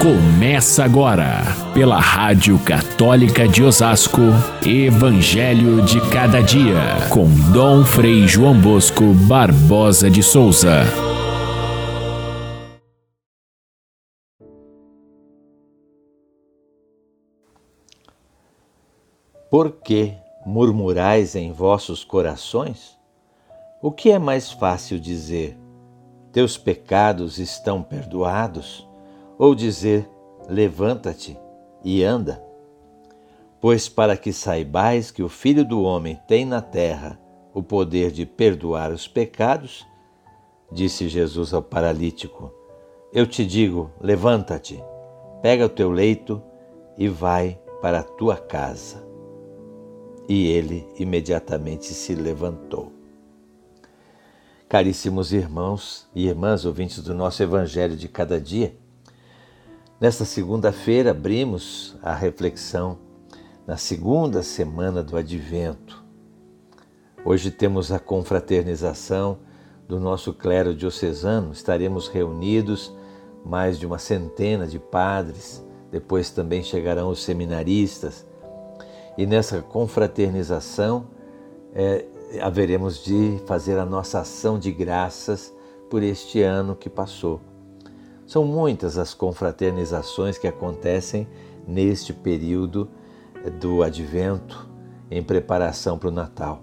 Começa agora, pela Rádio Católica de Osasco, Evangelho de Cada Dia, com Dom Frei João Bosco Barbosa de Souza. Por que murmurais em vossos corações? O que é mais fácil dizer? Teus pecados estão perdoados? Ou dizer: Levanta-te e anda? Pois para que saibais que o Filho do Homem tem na terra o poder de perdoar os pecados, disse Jesus ao paralítico: Eu te digo, levanta-te, pega o teu leito e vai para a tua casa. E ele imediatamente se levantou. Caríssimos irmãos e irmãs ouvintes do nosso Evangelho de cada dia, Nesta segunda-feira, abrimos a reflexão na segunda semana do Advento. Hoje temos a confraternização do nosso clero diocesano. Estaremos reunidos mais de uma centena de padres, depois também chegarão os seminaristas. E nessa confraternização é, haveremos de fazer a nossa ação de graças por este ano que passou são muitas as confraternizações que acontecem neste período do advento em preparação para o Natal.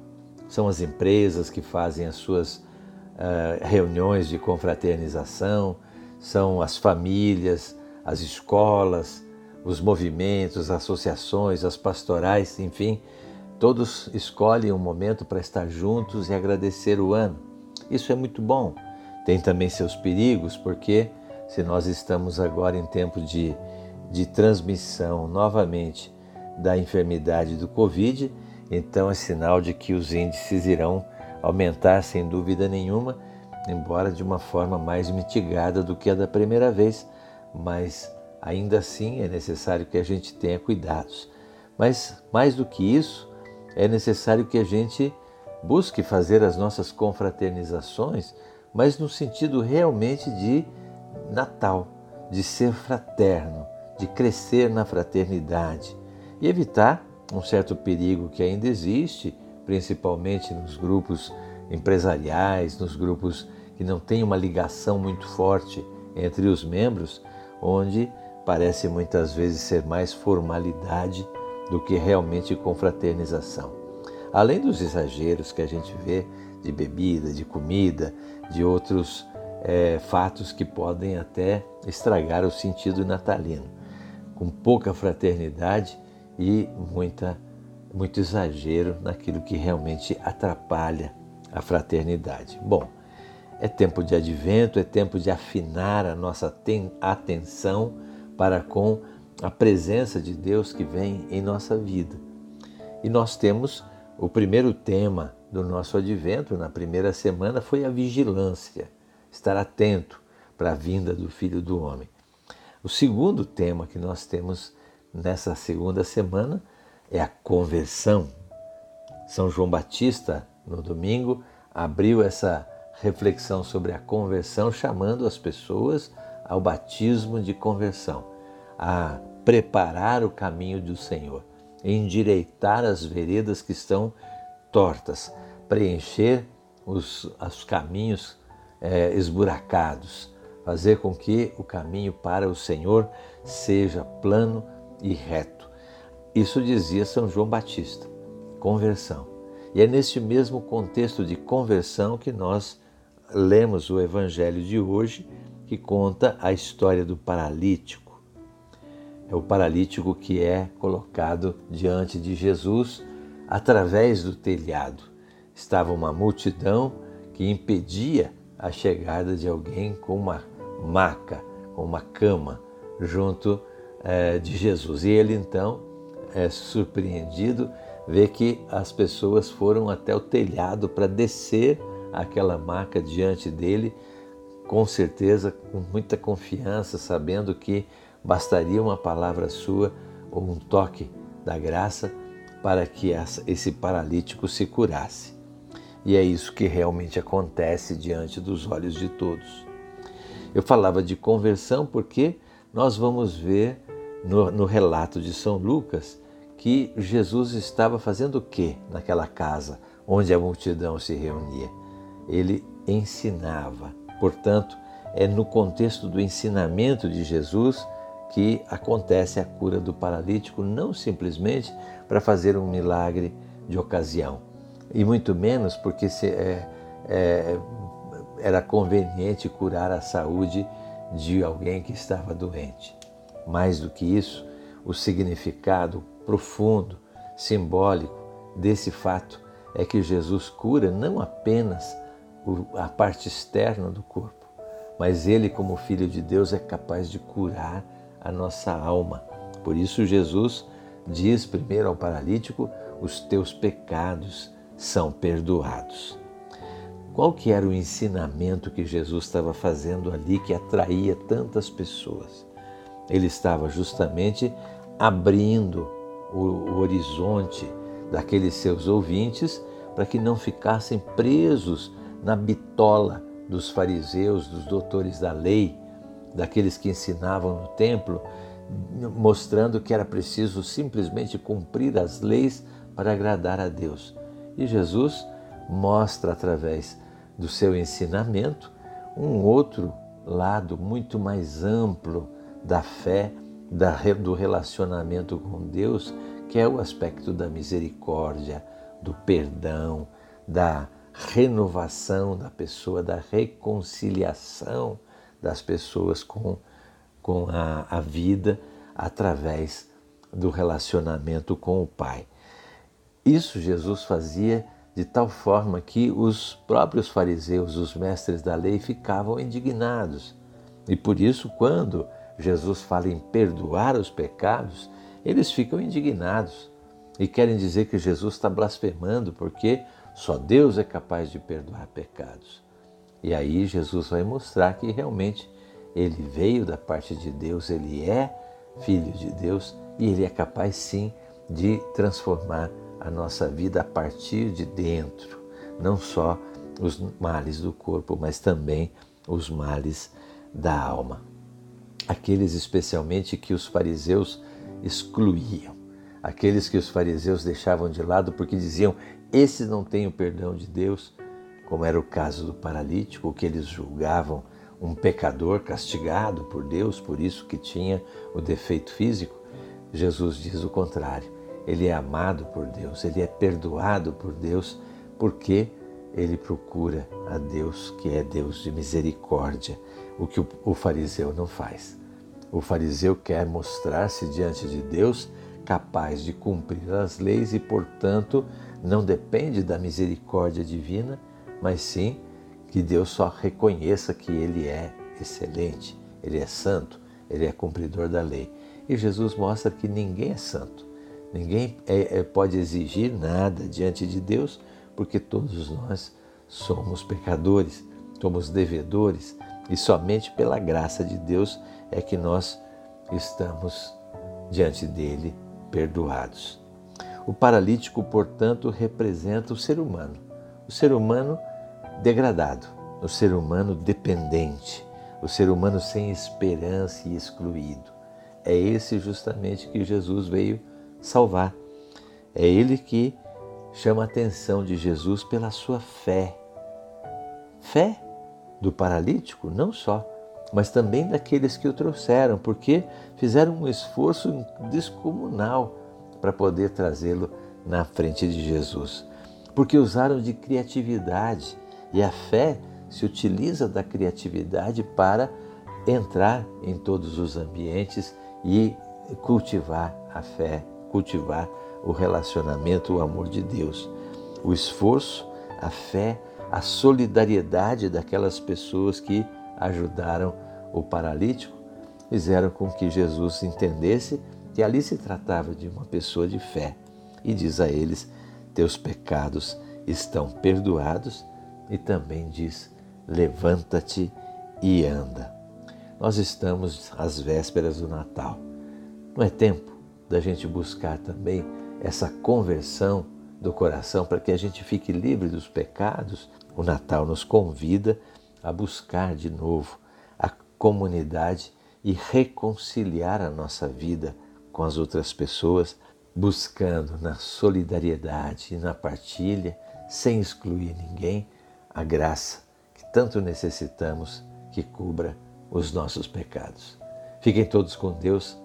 São as empresas que fazem as suas uh, reuniões de confraternização, são as famílias, as escolas, os movimentos, as associações, as pastorais, enfim, todos escolhem um momento para estar juntos e agradecer o ano. Isso é muito bom. Tem também seus perigos, porque se nós estamos agora em tempo de, de transmissão novamente da enfermidade do Covid, então é sinal de que os índices irão aumentar sem dúvida nenhuma, embora de uma forma mais mitigada do que a da primeira vez, mas ainda assim é necessário que a gente tenha cuidados. Mas mais do que isso, é necessário que a gente busque fazer as nossas confraternizações, mas no sentido realmente de Natal, de ser fraterno, de crescer na fraternidade e evitar um certo perigo que ainda existe, principalmente nos grupos empresariais, nos grupos que não têm uma ligação muito forte entre os membros, onde parece muitas vezes ser mais formalidade do que realmente confraternização. Além dos exageros que a gente vê de bebida, de comida, de outros é, fatos que podem até estragar o sentido natalino, com pouca fraternidade e muita, muito exagero naquilo que realmente atrapalha a fraternidade. Bom, é tempo de advento, é tempo de afinar a nossa atenção para com a presença de Deus que vem em nossa vida. E nós temos o primeiro tema do nosso advento, na primeira semana, foi a vigilância estar atento para a vinda do Filho do Homem. O segundo tema que nós temos nessa segunda semana é a conversão. São João Batista, no domingo, abriu essa reflexão sobre a conversão, chamando as pessoas ao batismo de conversão, a preparar o caminho do Senhor, endireitar as veredas que estão tortas, preencher os, os caminhos é, esburacados, fazer com que o caminho para o Senhor seja plano e reto. Isso dizia São João Batista, conversão. E é neste mesmo contexto de conversão que nós lemos o evangelho de hoje, que conta a história do paralítico. É o paralítico que é colocado diante de Jesus através do telhado. Estava uma multidão que impedia a chegada de alguém com uma maca, com uma cama junto é, de Jesus. E ele então é surpreendido, vê que as pessoas foram até o telhado para descer aquela maca diante dele, com certeza, com muita confiança, sabendo que bastaria uma palavra sua ou um toque da graça para que esse paralítico se curasse. E é isso que realmente acontece diante dos olhos de todos. Eu falava de conversão porque nós vamos ver no, no relato de São Lucas que Jesus estava fazendo o que naquela casa onde a multidão se reunia? Ele ensinava. Portanto, é no contexto do ensinamento de Jesus que acontece a cura do paralítico, não simplesmente para fazer um milagre de ocasião, e muito menos porque se, é, é, era conveniente curar a saúde de alguém que estava doente. Mais do que isso, o significado profundo, simbólico desse fato é que Jesus cura não apenas a parte externa do corpo, mas ele, como Filho de Deus, é capaz de curar a nossa alma. Por isso, Jesus diz primeiro ao paralítico: os teus pecados são perdoados. Qual que era o ensinamento que Jesus estava fazendo ali que atraía tantas pessoas? Ele estava justamente abrindo o, horizonte daqueles seus ouvintes para que não ficassem presos na bitola dos fariseus, dos doutores da lei, daqueles que ensinavam no templo, mostrando que era preciso simplesmente cumprir as leis para agradar a Deus. E Jesus mostra através do seu ensinamento um outro lado muito mais amplo da fé, do relacionamento com Deus, que é o aspecto da misericórdia, do perdão, da renovação da pessoa, da reconciliação das pessoas com, com a, a vida através do relacionamento com o Pai. Isso Jesus fazia de tal forma que os próprios fariseus, os mestres da lei, ficavam indignados. E por isso, quando Jesus fala em perdoar os pecados, eles ficam indignados e querem dizer que Jesus está blasfemando porque só Deus é capaz de perdoar pecados. E aí Jesus vai mostrar que realmente ele veio da parte de Deus, ele é filho de Deus e ele é capaz sim de transformar a nossa vida a partir de dentro, não só os males do corpo, mas também os males da alma. Aqueles especialmente que os fariseus excluíam, aqueles que os fariseus deixavam de lado porque diziam: esses não têm o perdão de Deus, como era o caso do paralítico, que eles julgavam um pecador castigado por Deus, por isso que tinha o defeito físico. Jesus diz o contrário. Ele é amado por Deus, ele é perdoado por Deus, porque ele procura a Deus que é Deus de misericórdia, o que o fariseu não faz. O fariseu quer mostrar-se diante de Deus capaz de cumprir as leis e, portanto, não depende da misericórdia divina, mas sim que Deus só reconheça que Ele é excelente, Ele é santo, Ele é cumpridor da lei. E Jesus mostra que ninguém é santo, ninguém é, é, pode exigir nada diante de Deus, porque todos nós somos pecadores, somos devedores, e somente pela graça de Deus é que nós estamos diante dele perdoados. O paralítico, portanto, representa o ser humano, o ser humano degradado, o ser humano dependente, o ser humano sem esperança e excluído. É esse justamente que Jesus veio salvar. É ele que chama a atenção de Jesus pela sua fé. Fé do paralítico, não só, mas também daqueles que o trouxeram, porque fizeram um esforço descomunal para poder trazê-lo na frente de Jesus. Porque usaram de criatividade e a fé se utiliza da criatividade para entrar em todos os ambientes e cultivar a fé, cultivar o relacionamento, o amor de Deus. O esforço, a fé, a solidariedade daquelas pessoas que ajudaram o paralítico fizeram com que Jesus entendesse que ali se tratava de uma pessoa de fé e diz a eles: Teus pecados estão perdoados, e também diz: Levanta-te e anda. Nós estamos às vésperas do Natal. Não é tempo da gente buscar também essa conversão do coração para que a gente fique livre dos pecados? O Natal nos convida a buscar de novo a comunidade e reconciliar a nossa vida com as outras pessoas, buscando na solidariedade e na partilha, sem excluir ninguém, a graça que tanto necessitamos que cubra os nossos pecados. Fiquem todos com Deus.